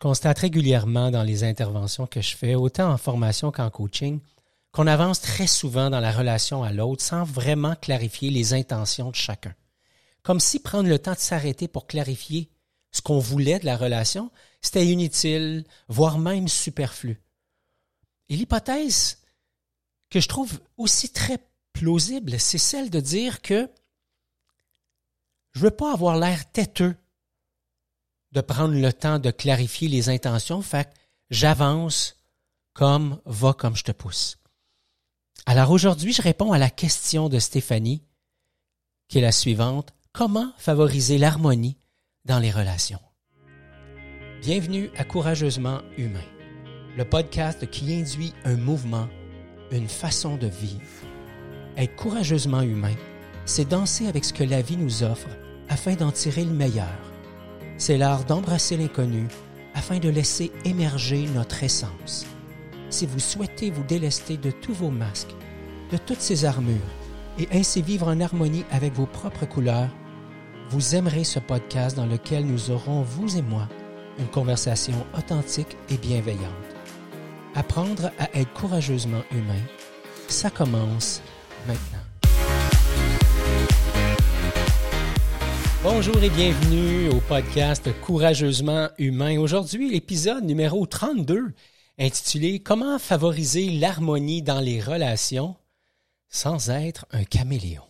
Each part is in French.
constate régulièrement dans les interventions que je fais, autant en formation qu'en coaching, qu'on avance très souvent dans la relation à l'autre sans vraiment clarifier les intentions de chacun. Comme si prendre le temps de s'arrêter pour clarifier ce qu'on voulait de la relation, c'était inutile, voire même superflu. Et l'hypothèse que je trouve aussi très plausible, c'est celle de dire que je veux pas avoir l'air têteux de prendre le temps de clarifier les intentions, fait j'avance comme va comme je te pousse. Alors aujourd'hui, je réponds à la question de Stéphanie, qui est la suivante. Comment favoriser l'harmonie dans les relations? Bienvenue à Courageusement Humain, le podcast qui induit un mouvement, une façon de vivre. Être courageusement humain, c'est danser avec ce que la vie nous offre afin d'en tirer le meilleur c'est l'art d'embrasser l'inconnu afin de laisser émerger notre essence. Si vous souhaitez vous délester de tous vos masques, de toutes ces armures, et ainsi vivre en harmonie avec vos propres couleurs, vous aimerez ce podcast dans lequel nous aurons, vous et moi, une conversation authentique et bienveillante. Apprendre à être courageusement humain, ça commence maintenant. Bonjour et bienvenue au podcast Courageusement Humain. Aujourd'hui, l'épisode numéro 32 intitulé Comment favoriser l'harmonie dans les relations sans être un caméléon.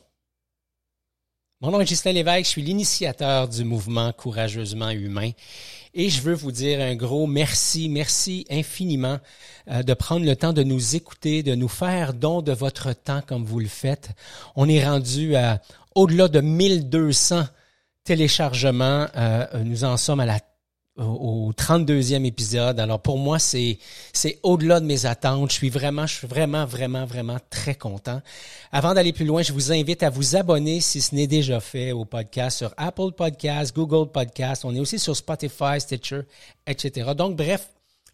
Mon nom est Justin Lévesque, je suis l'initiateur du mouvement Courageusement Humain et je veux vous dire un gros merci, merci infiniment euh, de prendre le temps de nous écouter, de nous faire don de votre temps comme vous le faites. On est rendu à au-delà de 1200 téléchargement. Euh, nous en sommes à la au 32e épisode. Alors pour moi, c'est c'est au-delà de mes attentes. Je suis vraiment, je suis vraiment, vraiment, vraiment très content. Avant d'aller plus loin, je vous invite à vous abonner si ce n'est déjà fait au podcast sur Apple Podcasts, Google Podcasts. On est aussi sur Spotify, Stitcher, etc. Donc bref,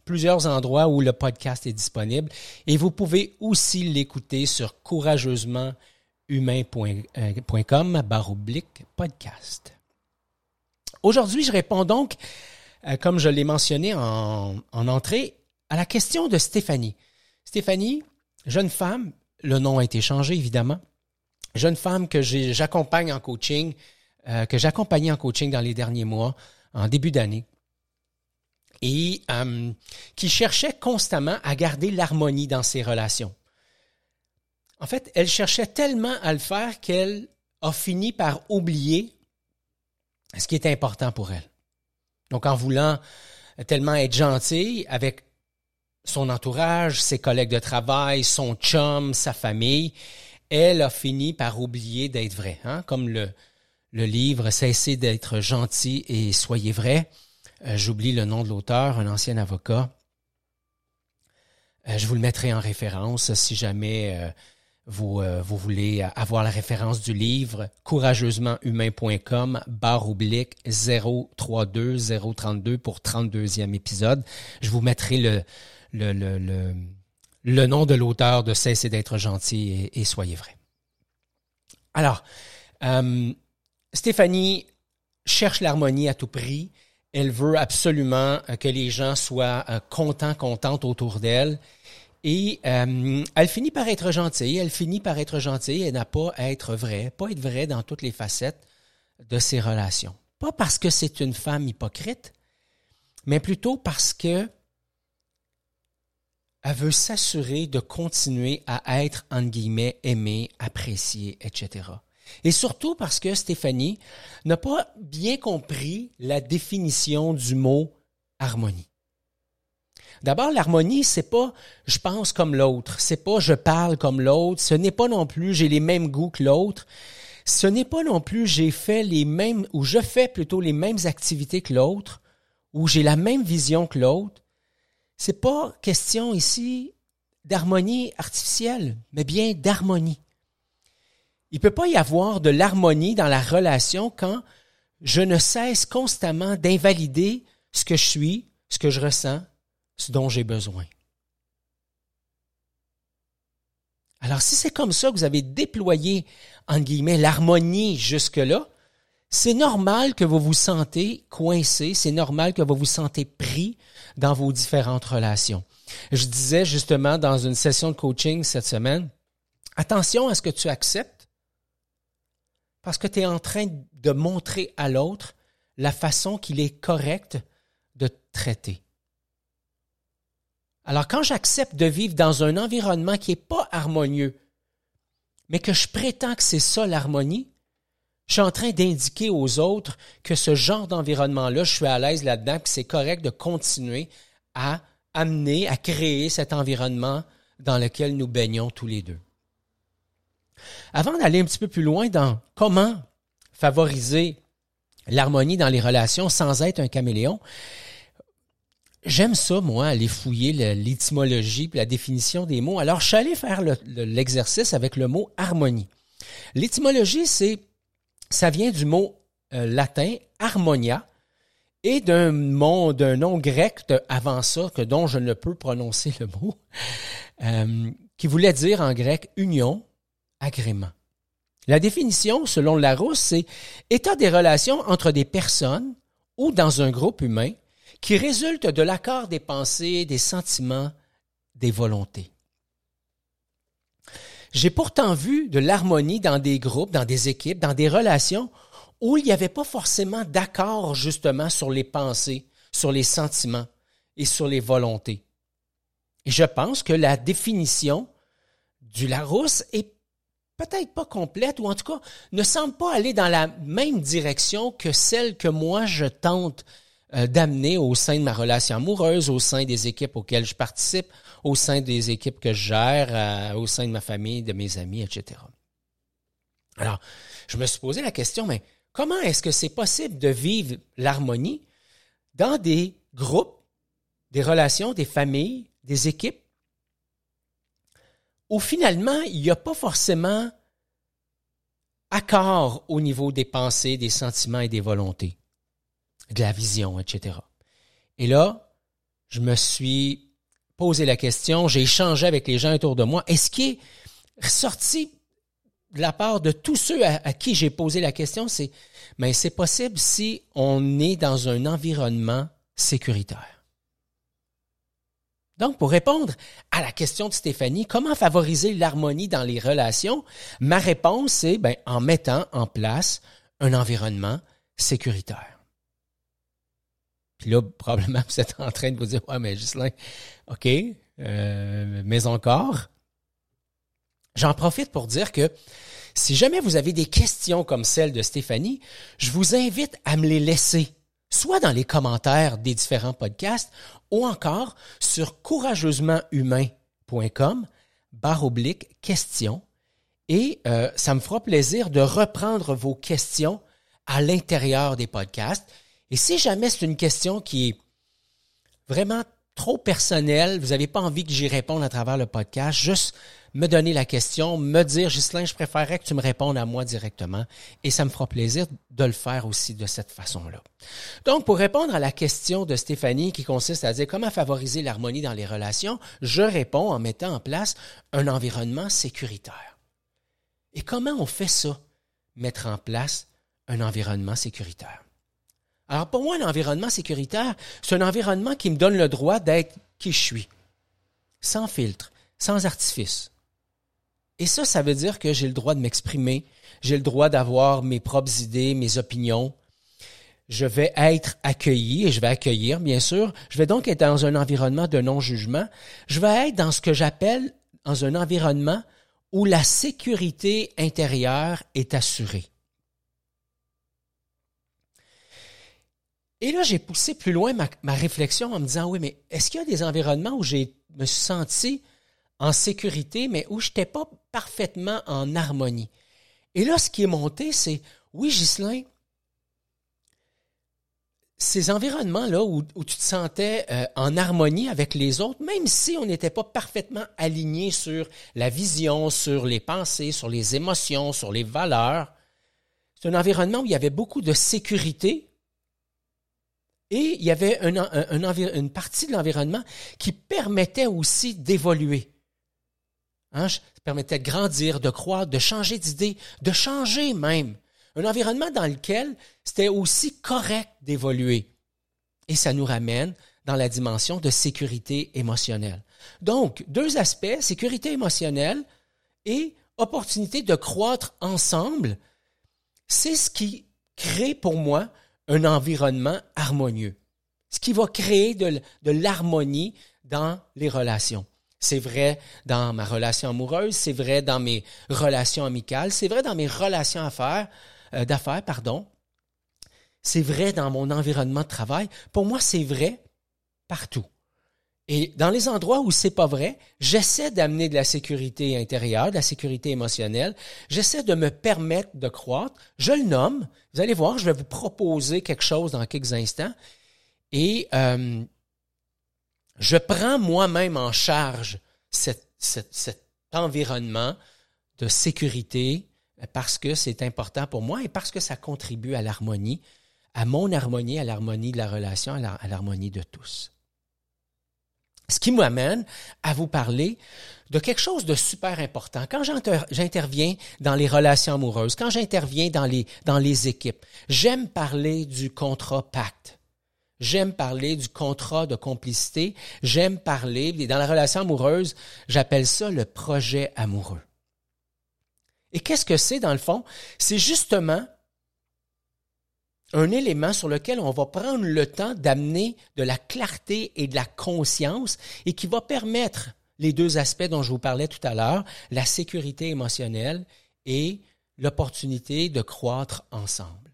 plusieurs endroits où le podcast est disponible. Et vous pouvez aussi l'écouter sur courageusementhumain.com barre oblique podcast. Aujourd'hui, je réponds donc, euh, comme je l'ai mentionné en, entrée, à la question de Stéphanie. Stéphanie, jeune femme, le nom a été changé évidemment, jeune femme que j'accompagne en coaching, euh, que j'accompagnais en coaching dans les derniers mois, en début d'année, et euh, qui cherchait constamment à garder l'harmonie dans ses relations. En fait, elle cherchait tellement à le faire qu'elle a fini par oublier ce qui est important pour elle. Donc, en voulant tellement être gentille avec son entourage, ses collègues de travail, son chum, sa famille, elle a fini par oublier d'être vraie. Hein? Comme le, livre Cessez d'être gentil et soyez vrai. Euh, j'oublie le nom de l'auteur, un ancien avocat. Euh, je vous le mettrai en référence si jamais euh, vous, euh, vous voulez avoir la référence du livre, courageusementhumain.com, barre oblique 032 032 pour 32e épisode. Je vous mettrai le, le, le, le, le nom de l'auteur de Cessez d'être gentil et, soyez vrai. Alors, euh, Stéphanie cherche l'harmonie à tout prix. Elle veut absolument que les gens soient euh, contents, contentes autour d'elle. Et euh, elle finit par être gentille, elle finit par être gentille et n'a pas à être vraie, pas être vraie dans toutes les facettes de ses relations. Pas parce que c'est une femme hypocrite, mais plutôt parce que elle veut s'assurer de continuer à être, entre guillemets, aimée, appréciée, etc. Et surtout parce que Stéphanie n'a pas bien compris la définition du mot harmonie. D'abord, l'harmonie, c'est pas je pense comme l'autre, c'est pas je parle comme l'autre, ce n'est pas non plus j'ai les mêmes goûts que l'autre, ce n'est pas non plus j'ai fait les mêmes ou je fais plutôt les mêmes activités que l'autre ou j'ai la même vision que l'autre. C'est pas question ici d'harmonie artificielle, mais bien d'harmonie. Il peut pas y avoir de l'harmonie dans la relation quand je ne cesse constamment d'invalider ce que je suis, ce que je ressens, ce dont j'ai besoin. Alors, si c'est comme ça que vous avez déployé, en guillemets, l'harmonie jusque-là, c'est normal que vous vous sentez coincé, c'est normal que vous vous sentez pris dans vos différentes relations. Je disais justement dans une session de coaching cette semaine, attention à ce que tu acceptes parce que tu es en train de montrer à l'autre la façon qu'il est correct de traiter. Alors quand j'accepte de vivre dans un environnement qui n'est pas harmonieux, mais que je prétends que c'est ça l'harmonie, je suis en train d'indiquer aux autres que ce genre d'environnement-là, je suis à l'aise là-dedans, que c'est correct de continuer à amener, à créer cet environnement dans lequel nous baignons tous les deux. Avant d'aller un petit peu plus loin dans comment favoriser l'harmonie dans les relations sans être un caméléon, J'aime ça, moi, aller fouiller l'étymologie et la définition des mots. Alors, je suis allé faire l'exercice avec le mot harmonie. L'étymologie, c'est, ça vient du mot euh, latin harmonia et d'un mot, d'un nom grec avant ça, que dont je ne peux prononcer le mot, euh, qui voulait dire en grec union, agrément. La définition, selon Larousse, c'est état des relations entre des personnes ou dans un groupe humain qui résulte de l'accord des pensées, des sentiments, des volontés. J'ai pourtant vu de l'harmonie dans des groupes, dans des équipes, dans des relations où il n'y avait pas forcément d'accord justement sur les pensées, sur les sentiments et sur les volontés. Et je pense que la définition du Larousse est peut-être pas complète ou en tout cas ne semble pas aller dans la même direction que celle que moi je tente euh, d'amener au sein de ma relation amoureuse, au sein des équipes auxquelles je participe, au sein des équipes que je gère, euh, au sein de ma famille, de mes amis, etc. Alors, je me suis posé la question, mais comment est-ce que c'est possible de vivre l'harmonie dans des groupes, des relations, des familles, des équipes, où finalement, il n'y a pas forcément accord au niveau des pensées, des sentiments et des volontés? De la vision, etc. Et là, je me suis posé la question, j'ai échangé avec les gens autour de moi. Est-ce qui est ressorti de la part de tous ceux à, qui j'ai posé la question, c'est, mais c'est possible si on est dans un environnement sécuritaire. Donc, pour répondre à la question de Stéphanie, comment favoriser l'harmonie dans les relations, ma réponse c'est ben, en mettant en place un environnement sécuritaire. Puis là, probablement, vous êtes en train de vous dire, ouais, mais Gislain, OK, euh, mais encore. J'en profite pour dire que si jamais vous avez des questions comme celle de Stéphanie, je vous invite à me les laisser, soit dans les commentaires des différents podcasts ou encore sur courageusementhumain.com, barre oblique, questions. Et euh, ça me fera plaisir de reprendre vos questions à l'intérieur des podcasts. Et si jamais c'est une question qui est vraiment trop personnelle, vous n'avez pas envie que j'y réponde à travers le podcast, juste me donner la question, me dire, Ghislain, je préférerais que tu me répondes à moi directement et ça me fera plaisir de le faire aussi de cette façon-là. Donc, pour répondre à la question de Stéphanie qui consiste à dire comment favoriser l'harmonie dans les relations, je réponds en mettant en place un environnement sécuritaire. Et comment on fait ça, mettre en place un environnement sécuritaire? Alors pour moi, l'environnement sécuritaire, c'est un environnement qui me donne le droit d'être qui je suis, sans filtre, sans artifice. Et ça, ça veut dire que j'ai le droit de m'exprimer, j'ai le droit d'avoir mes propres idées, mes opinions. Je vais être accueilli et je vais accueillir, bien sûr. Je vais donc être dans un environnement de non-jugement. Je vais être dans ce que j'appelle dans un environnement où la sécurité intérieure est assurée. Et là, j'ai poussé plus loin ma, réflexion en me disant, oui, mais est-ce qu'il y a des environnements où j'ai me suis senti en sécurité, mais où je n'étais pas parfaitement en harmonie? Et là, ce qui est monté, c'est, oui, Ghislain, ces environnements-là où, tu te sentais euh, en harmonie avec les autres, même si on n'était pas parfaitement aligné sur la vision, sur les pensées, sur les émotions, sur les valeurs, c'est un environnement où il y avait beaucoup de sécurité, et il y avait une partie de l'environnement qui permettait aussi d'évoluer. Hein, ça permettait de grandir, de croître, de changer d'idée, de changer même. un environnement dans lequel c'était aussi correct d'évoluer. Et ça nous ramène dans la dimension de sécurité émotionnelle. Donc, deux aspects, sécurité émotionnelle et opportunité de croître ensemble, c'est ce qui crée pour moi un environnement harmonieux, ce qui va créer de, l'harmonie dans les relations. C'est vrai dans ma relation amoureuse, c'est vrai dans mes relations amicales, c'est vrai dans mes relations d'affaires, euh, d'affaires, pardon. C'est vrai dans mon environnement de travail. Pour moi, c'est vrai partout. Et dans les endroits où c'est pas vrai, j'essaie d'amener de la sécurité intérieure, de la sécurité émotionnelle. J'essaie de me permettre de croître. Je le nomme. Vous allez voir, je vais vous proposer quelque chose dans quelques instants. Et euh, je prends moi-même en charge cet, cet environnement de sécurité parce que c'est important pour moi et parce que ça contribue à l'harmonie, à mon harmonie, à l'harmonie de la relation, à l'harmonie de tous. Ce qui m'amène à vous parler de quelque chose de super important. Quand j'interviens dans les relations amoureuses, quand j'interviens dans les, équipes, j'aime parler du contrat pacte. J'aime parler du contrat de complicité. J'aime parler, dans la relation amoureuse, j'appelle ça le projet amoureux. Et qu'est-ce que c'est dans le fond? C'est justement un élément sur lequel on va prendre le temps d'amener de la clarté et de la conscience et qui va permettre les deux aspects dont je vous parlais tout à l'heure, la sécurité émotionnelle et l'opportunité de croître ensemble.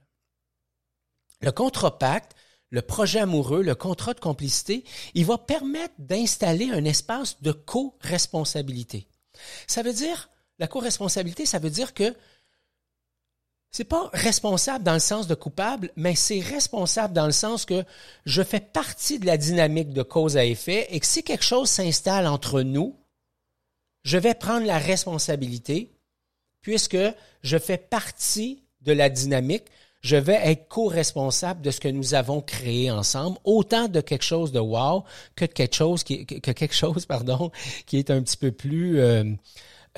Le contre-pacte, le projet amoureux, le contrat de complicité, il va permettre d'installer un espace de co-responsabilité. Ça veut dire, la co-responsabilité, ça veut dire que c'est pas responsable dans le sens de coupable, mais c'est responsable dans le sens que je fais partie de la dynamique de cause à effet et que si quelque chose s'installe entre nous, je vais prendre la responsabilité puisque je fais partie de la dynamique, je vais être co-responsable de ce que nous avons créé ensemble, autant de quelque chose de wow que de quelque chose qui, que quelque chose, pardon, qui est un petit peu plus euh,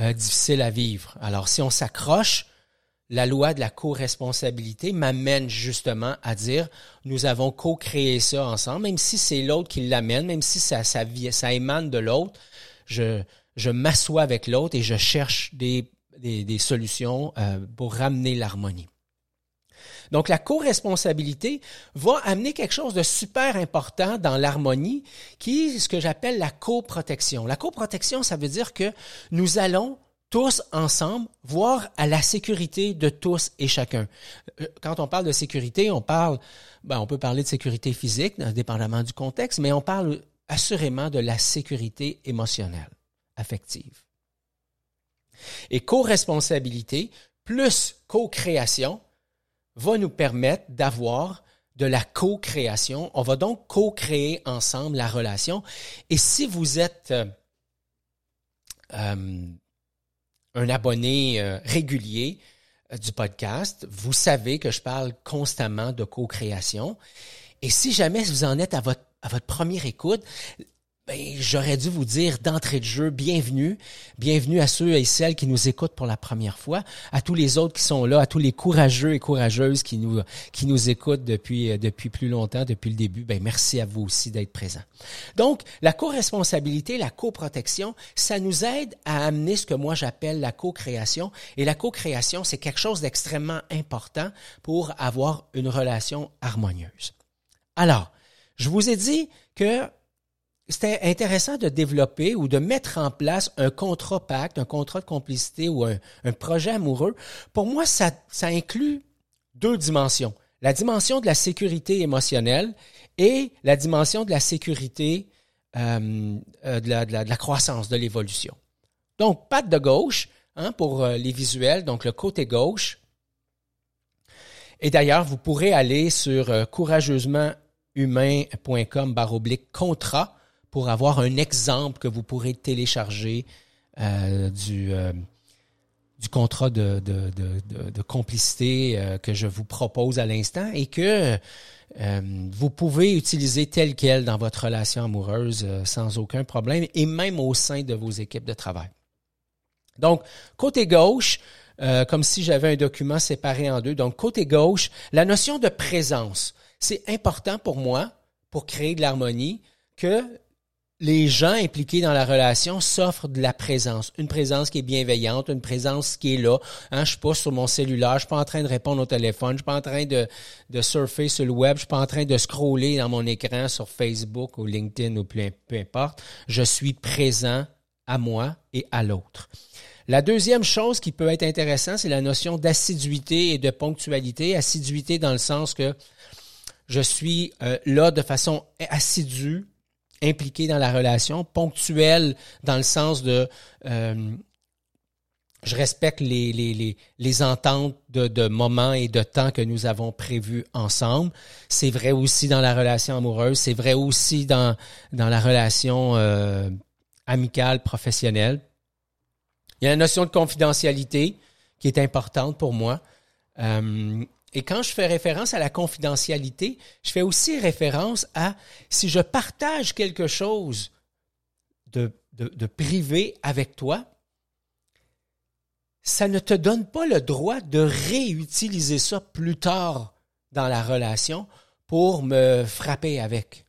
euh, difficile à vivre. Alors, si on s'accroche, la loi de la co-responsabilité m'amène justement à dire nous avons co-créé ça ensemble, même si c'est l'autre qui l'amène, même si ça, ça, ça émane de l'autre, je, m'assois avec l'autre et je cherche des solutions euh, pour ramener l'harmonie. Donc la co-responsabilité va amener quelque chose de super important dans l'harmonie, qui est ce que j'appelle la coprotection. La coprotection, ça veut dire que nous allons tous ensemble, voir à la sécurité de tous et chacun. Euh, quand on parle de sécurité, on parle, ben, on peut parler de sécurité physique, dépendamment du contexte, mais on parle assurément de la sécurité émotionnelle, affective. Et co-responsabilité plus co-création va nous permettre d'avoir de la co-création. On va donc co-créer ensemble la relation. Et si vous êtes euh, euh un abonné euh, régulier euh, du podcast, vous savez que je parle constamment de co-création. Et si jamais vous en êtes à votre, à votre première écoute, ben, j'aurais dû vous dire d'entrée de jeu, bienvenue, bienvenue à ceux et celles qui nous écoutent pour la première fois, à tous les autres qui sont là, à tous les courageux et courageuses qui nous qui nous écoutent depuis euh, depuis plus longtemps, depuis le début. Ben merci à vous aussi d'être présents. Donc la co-responsabilité, la co-protection, ça nous aide à amener ce que moi j'appelle la co-création. Et la co-création, c'est quelque chose d'extrêmement important pour avoir une relation harmonieuse. Alors, je vous ai dit que c'était intéressant de développer ou de mettre en place un contrat pacte, un contrat de complicité ou un, projet amoureux. Pour moi, ça, inclut deux dimensions. La dimension de la sécurité émotionnelle et la dimension de la sécurité euh, euh, de, la, croissance, de l'évolution. Donc, patte de gauche hein, pour euh, les visuels, donc le côté gauche. Et d'ailleurs, vous pourrez aller sur courageusementhumain.com oblique contrat pour avoir un exemple que vous pourrez télécharger euh, du, euh, du contrat de, de, de, de complicité euh, que je vous propose à l'instant et que vous pouvez utiliser tel quel dans votre relation amoureuse sans aucun problème et même au sein de vos équipes de travail. Donc, côté gauche, euh, comme si j'avais un document séparé en deux. Donc, côté gauche, la notion de présence. C'est important pour moi, pour créer de l'harmonie, que les gens impliqués dans la relation s'offrent de la présence, une présence qui est bienveillante, une présence qui est là. Hein, je suis pas sur mon cellulaire, je suis pas en train de répondre au téléphone, je suis pas en train de, de surfer sur le web, je suis pas en train de scroller dans mon écran sur Facebook ou LinkedIn ou peu, importe. Je suis présent à moi et à l'autre. La deuxième chose qui peut être intéressante, c'est la notion d'assiduité et de ponctualité. Assiduité dans le sens que je suis euh, là de façon assidue, impliqué dans la relation, ponctuel dans le sens de euh, je respecte les, les, les, les ententes de, de, moments et de temps que nous avons prévus ensemble. C'est vrai aussi dans la relation amoureuse, c'est vrai aussi dans, dans la relation euh, amicale, professionnelle. Il y a la notion de confidentialité qui est importante pour moi. Euh, et quand je fais référence à la confidentialité, je fais aussi référence à si je partage quelque chose de, privé avec toi, ça ne te donne pas le droit de réutiliser ça plus tard dans la relation pour me frapper avec.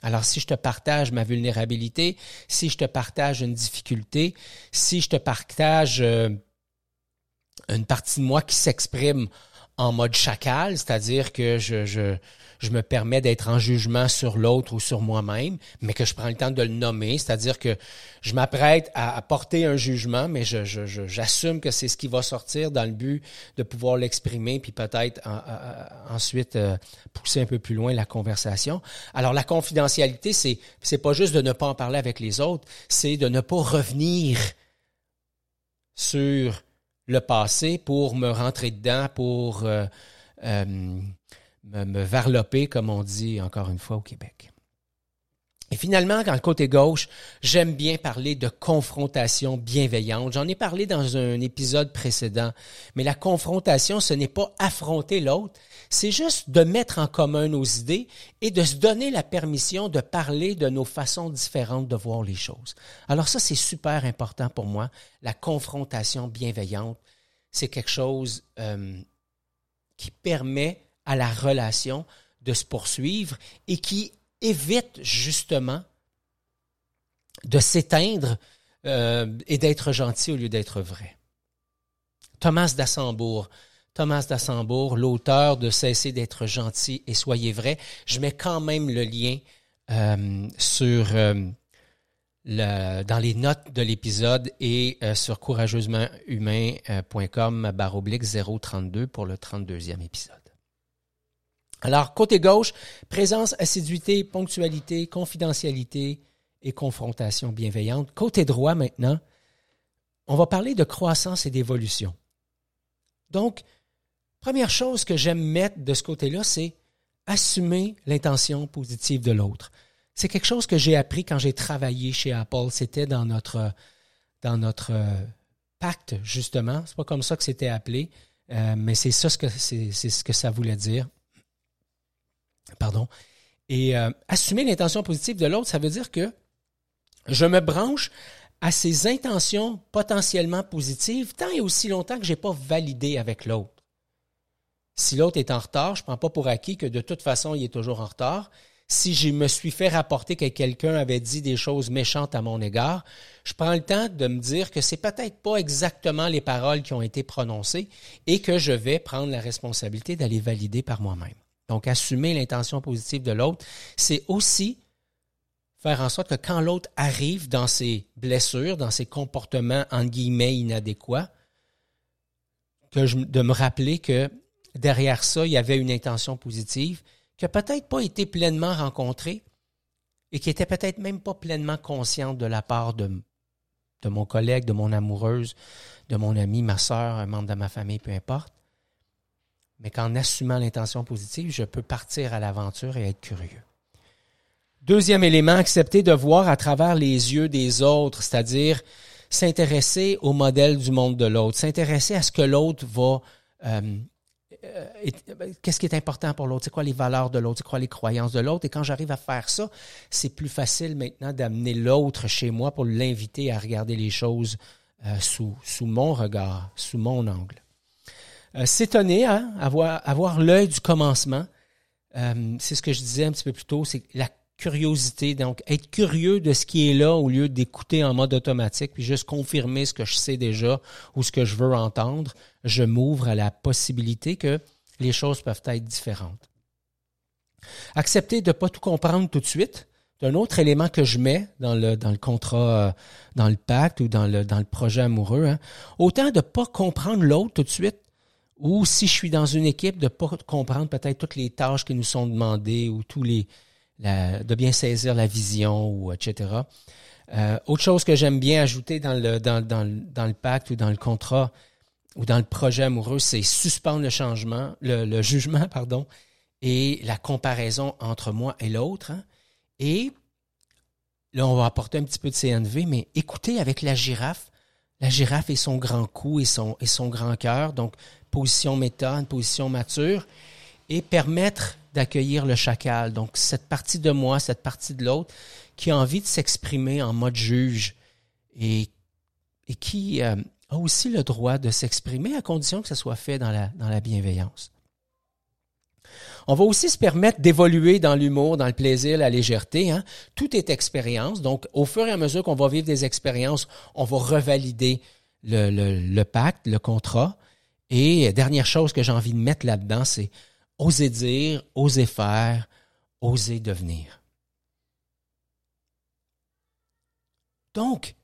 Alors si je te partage ma vulnérabilité, si je te partage une difficulté, si je te partage euh, une partie de moi qui s'exprime en mode chacal, c'est-à-dire que je, je, je me permets d'être en jugement sur l'autre ou sur moi-même, mais que je prends le temps de le nommer, c'est-à-dire que je m'apprête à, porter un jugement, mais je, je, j'assume que c'est ce qui va sortir dans le but de pouvoir l'exprimer, puis peut-être ensuite euh, pousser un peu plus loin la conversation. Alors la confidentialité, c'est c'est pas juste de ne pas en parler avec les autres, c'est de ne pas revenir sur le passé pour me rentrer dedans, pour euh, euh, me, me varloper, comme on dit encore une fois au Québec. Et finalement, dans le côté gauche, j'aime bien parler de confrontation bienveillante. J'en ai parlé dans un épisode précédent. Mais la confrontation, ce n'est pas affronter l'autre, c'est juste de mettre en commun nos idées et de se donner la permission de parler de nos façons différentes de voir les choses. Alors ça, c'est super important pour moi. La confrontation bienveillante, c'est quelque chose euh, qui permet à la relation de se poursuivre et qui évite justement de s'éteindre euh, et d'être gentil au lieu d'être vrai. Thomas d'Assembourg, Thomas d'Assembourg, l'auteur de Cesser d'être gentil et soyez vrai, je mets quand même le lien euh, euh, dans les notes de l'épisode et sur courageusementhumain.com barre oblique 032 pour le 32e épisode. Alors, côté gauche, présence, assiduité, ponctualité, confidentialité et confrontation bienveillante. Côté droit, maintenant, on va parler de croissance et d'évolution. Donc, première chose que j'aime mettre de ce côté-là, c'est assumer l'intention positive de l'autre. C'est quelque chose que j'ai appris quand j'ai travaillé chez Apple. C'était dans notre, dans notre euh, pacte, justement. C'est pas comme ça que c'était appelé, euh, mais c'est ça c'est ce que ça voulait dire. Pardon. Et euh, assumer l'intention positive de l'autre, ça veut dire que je me branche à ses intentions potentiellement positives tant et aussi longtemps que je n'ai pas validé avec l'autre. Si l'autre est en retard, je ne prends pas pour acquis que de toute façon, il est toujours en retard. Si je me suis fait rapporter que quelqu'un avait dit des choses méchantes à mon égard, je prends le temps de me dire que c'est peut-être pas exactement les paroles qui ont été prononcées et que je vais prendre la responsabilité d'aller valider par moi-même. Donc, assumer l'intention positive de l'autre, c'est aussi faire en sorte que quand l'autre arrive dans ses blessures, dans ses comportements, en guillemets, inadéquats, de me rappeler que derrière ça, il y avait une intention positive qui n'a peut-être pas été pleinement rencontrée et qui était peut-être même pas pleinement consciente de la part de, de mon collègue, de mon amoureuse, de mon ami, ma soeur, un membre de ma famille, peu importe mais qu'en assumant l'intention positive, je peux partir à l'aventure et être curieux. Deuxième élément, accepter de voir à travers les yeux des autres, c'est-à-dire s'intéresser au modèle du monde de l'autre, s'intéresser à ce que l'autre va... Euh, euh, qu'est-ce qui est important pour l'autre, c'est quoi les valeurs de l'autre, c'est quoi les croyances de l'autre. Et quand j'arrive à faire ça, c'est plus facile maintenant d'amener l'autre chez moi pour l'inviter à regarder les choses euh, sous mon regard, sous mon angle. Euh, s'étonner, hein, avoir, avoir l'œil du commencement, euh, c'est ce que je disais un petit peu plus tôt, c'est la curiosité, donc être curieux de ce qui est là au lieu d'écouter en mode automatique, puis juste confirmer ce que je sais déjà ou ce que je veux entendre, je m'ouvre à la possibilité que les choses peuvent être différentes. Accepter de ne pas tout comprendre tout de suite, c'est un autre élément que je mets dans le, dans le contrat, euh, dans le pacte ou dans le, dans le projet amoureux. Hein. Autant de ne pas comprendre l'autre tout de suite, ou si je suis dans une équipe, de ne pas comprendre peut-être toutes les tâches qui nous sont demandées ou tous les de bien saisir la vision ou etc. Euh, autre chose que j'aime bien ajouter dans le, dans, dans, dans, le pacte ou dans le contrat ou dans le projet amoureux, c'est suspendre le changement, le, jugement, pardon, et la comparaison entre moi et l'autre. Hein. Et là, on va apporter un petit peu de CNV, mais écoutez avec la girafe, la girafe et son grand cou et son, et son grand cœur, donc position méthode, position mature, et permettre d'accueillir le chacal. Donc, cette partie de moi, cette partie de l'autre, qui a envie de s'exprimer en mode juge et, et qui euh, a aussi le droit de s'exprimer à condition que ce soit fait dans la, dans la bienveillance. On va aussi se permettre d'évoluer dans l'humour, dans le plaisir, la légèreté. Hein. Tout est expérience. Donc, au fur et à mesure qu'on va vivre des expériences, on va revalider le, le pacte, le contrat. Et dernière chose que j'ai envie de mettre là-dedans, c'est oser dire, oser faire, oser devenir. Donc,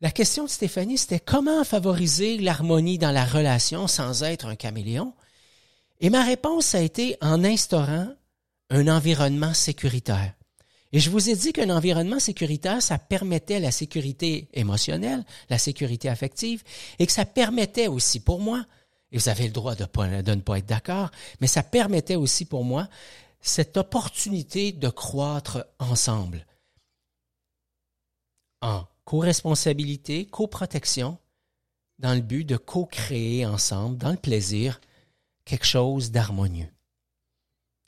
la question de Stéphanie, c'était comment favoriser l'harmonie dans la relation sans être un caméléon? Et ma réponse a été en instaurant un environnement sécuritaire. Et je vous ai dit qu'un environnement sécuritaire, ça permettait la sécurité émotionnelle, la sécurité affective, et que ça permettait aussi pour moi, et vous avez le droit de, ne pas être d'accord, mais ça permettait aussi pour moi cette opportunité de croître ensemble en co-responsabilité, co-protection, dans le but de co-créer ensemble, dans le plaisir, quelque chose d'harmonieux.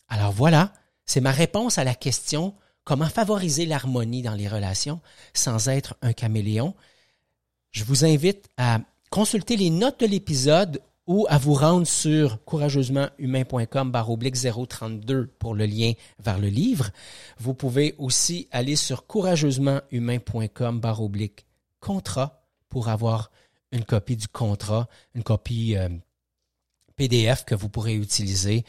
Alors voilà, c'est ma réponse à la question comment favoriser l'harmonie dans les relations sans être un caméléon? Je vous invite à consulter les notes de l'épisode ou à vous rendre sur courageusementhumain.com oblique 032 pour le lien vers le livre. Vous pouvez aussi aller sur courageusementhumain.com oblique contrat pour avoir une copie du contrat, une copie euh, PDF que vous pourrez utiliser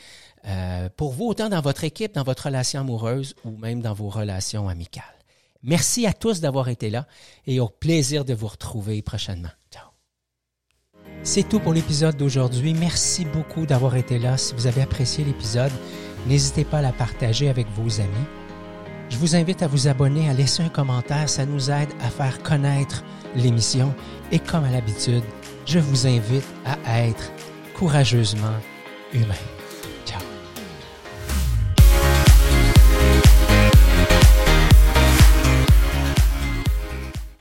euh, pour vous, autant dans votre équipe, dans votre relation amoureuse ou même dans vos relations amicales. Merci à tous d'avoir été là et au plaisir de vous retrouver prochainement. Ciao. C'est tout pour l'épisode d'aujourd'hui. Merci beaucoup d'avoir été là. Si vous avez apprécié l'épisode, n'hésitez pas à la partager avec vos amis. Je vous invite à vous abonner, à laisser un commentaire. Ça nous aide à faire connaître l'émission. Et comme à l'habitude, je vous invite à être courageusement humain.